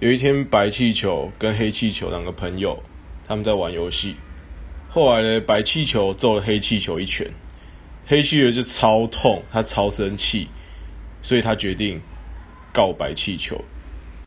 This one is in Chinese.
有一天白气球跟黑气球两个朋友他们在玩游戏。后来呢白气球揍了黑气球一拳。黑气球就超痛他超生气所以他决定告白气球。